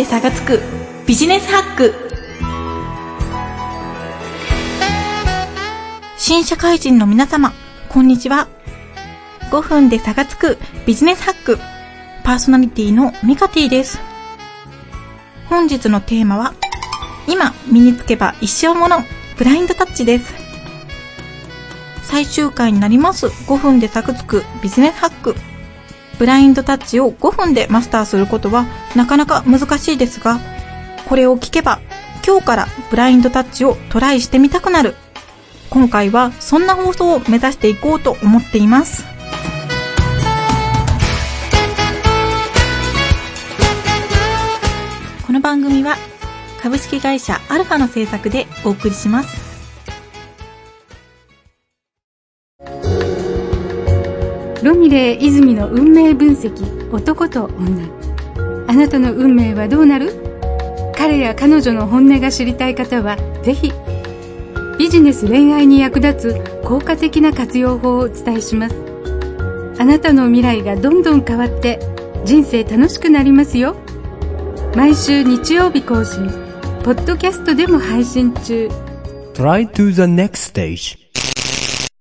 で差がつくビジネスハック新社会人の皆様、こんにちは。5分で差がつくビジネスハックパーソナリティのミカティです。本日のテーマは、今身につけば一生ものブラインドタッチです。最終回になります5分で差がつくビジネスハックブラインドタッチを5分でマスターすることはなかなか難しいですが、これを聞けば今日からブラインドタッチをトライしてみたくなる。今回はそんな放送を目指していこうと思っています。この番組は株式会社アルファの制作でお送りします。ロミレー泉の運命分析男と女。あなたの運命はどうなる？彼や彼女の本音が知りたい方はぜひ。ビジネス恋愛に役立つ効果的な活用法をお伝えします。あなたの未来がどんどん変わって人生楽しくなりますよ。毎週日曜日更新。ポッドキャストでも配信中。Try to the next stage.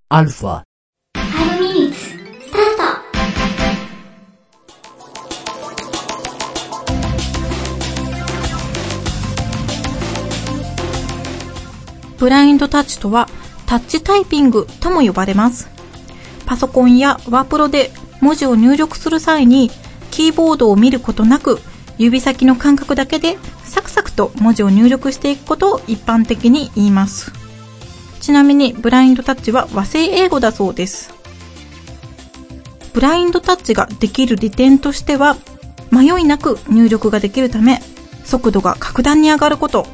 アルファブラインドタッチとはタッチタイピングとも呼ばれます。パソコンやワープロで文字を入力する際にキーボードを見ることなく指先の感覚だけでサクサクと文字を入力していくことを一般的に言います。ちなみにブラインドタッチは和製英語だそうです。ブラインドタッチができる利点としては迷いなく入力ができるため速度が格段に上がること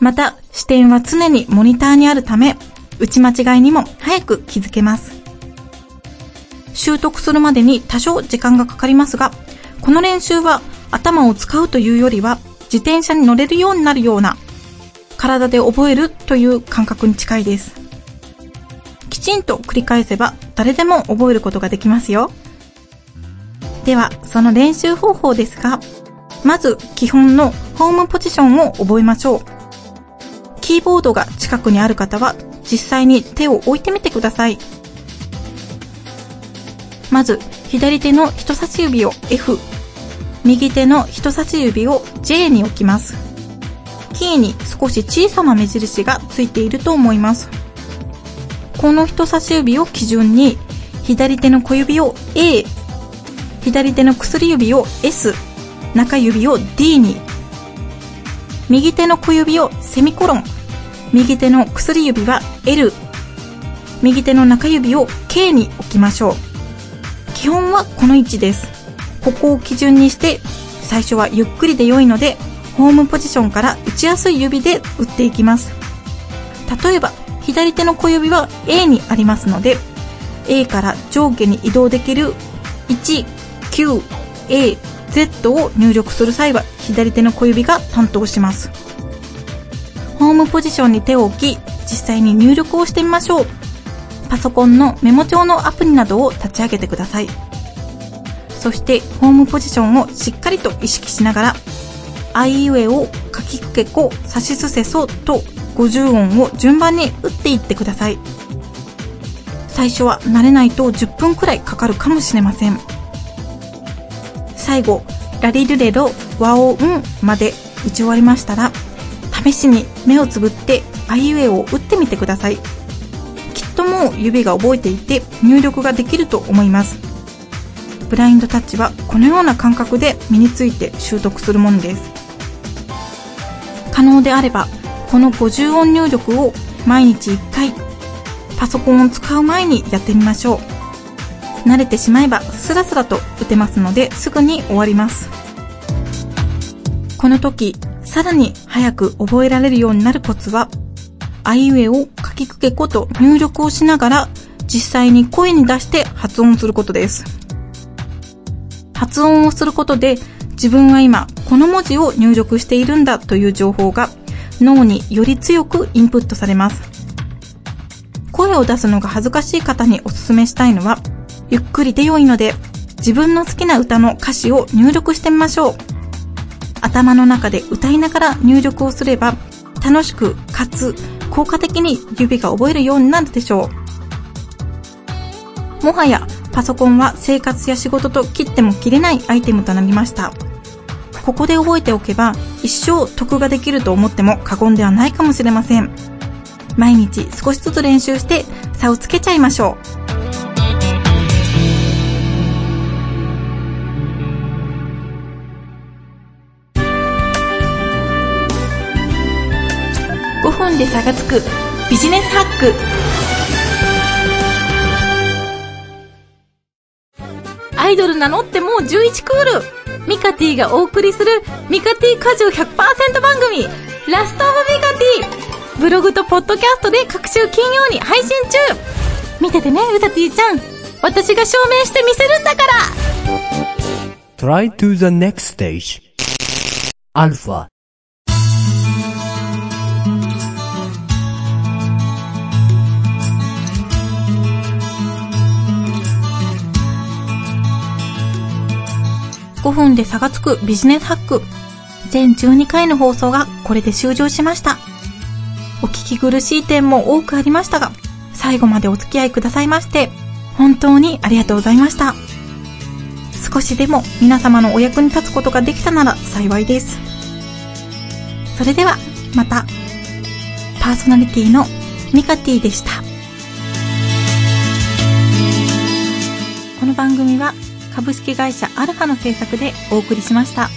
また、視点は常にモニターにあるため、打ち間違いにも早く気づけます。習得するまでに多少時間がかかりますが、この練習は頭を使うというよりは、自転車に乗れるようになるような、体で覚えるという感覚に近いです。きちんと繰り返せば誰でも覚えることができますよ。では、その練習方法ですが、まず基本のホームポジションを覚えましょう。キーボードが近くにある方は実際に手を置いてみてください。まず、左手の人差し指を F、右手の人差し指を J に置きます。キーに少し小さな目印がついていると思います。この人差し指を基準に、左手の小指を A、左手の薬指を S、中指を D に、右手の小指をセミコロン、右手の薬指は L、右手の中指を K に置きましょう。基本はこの位置です。ここを基準にして、最初はゆっくりで良いので、ホームポジションから打ちやすい指で打っていきます。例えば、左手の小指は A にありますので、A から上下に移動できる1、9、A、Z を入力する際は左手の小指が担当します。ホームポジションに手を置き、実際に入力をしてみましょう。パソコンのメモ帳のアプリなどを立ち上げてください。そして、ホームポジションをしっかりと意識しながら、あいうえを書きくけこ、さしすせそと50音を順番に打っていってください。最初は慣れないと10分くらいかかるかもしれません。最後、ラリルレロ、ワオンまで打ち終わりましたら、試しに目をつぶってあいうえを打ってみてください。きっともう指が覚えていて入力ができると思います。ブラインドタッチはこのような感覚で身について習得するものです。可能であれば、この50音入力を毎日1回、パソコンを使う前にやってみましょう。慣れてしまえばスラスラと打てますのですぐに終わります。この時、さらに早く覚えられるようになるコツは、あいうえを書きくけこと入力をしながら、実際に声に出して発音することです。発音をすることで、自分は今この文字を入力しているんだという情報が脳により強くインプットされます。声を出すのが恥ずかしい方にお勧めしたいのは、ゆっくりで良いので、自分の好きな歌の歌詞を入力してみましょう。頭の中で歌いながら入力をすれば、楽しくかつ効果的に指が覚えるようになるでしょう。もはやパソコンは生活や仕事と切っても切れないアイテムとなりました。ここで覚えておけば一生得ができると思っても過言ではないかもしれません。毎日少しずつ練習して差をつけちゃいましょう。5分で差がつくビジネスハック。アイドル名乗ってもう11クール。ミカティがお送りするミカティ果汁100%番組。ラストオブミカティ。ブログとポッドキャストで各週金曜に配信中。見ててね、うたティちゃん。私が証明してみせるんだから。Try to the next stage. Alpha. 5分で差がつくビジネスハック。全12回の放送がこれで終了しました。お聞き苦しい点も多くありましたが、最後までお付き合いくださいまして、本当にありがとうございました。少しでも皆様のお役に立つことができたなら幸いです。それでは、また。パーソナリティのミカティでした。この番組は株式会社アルファの制作でお送りしました。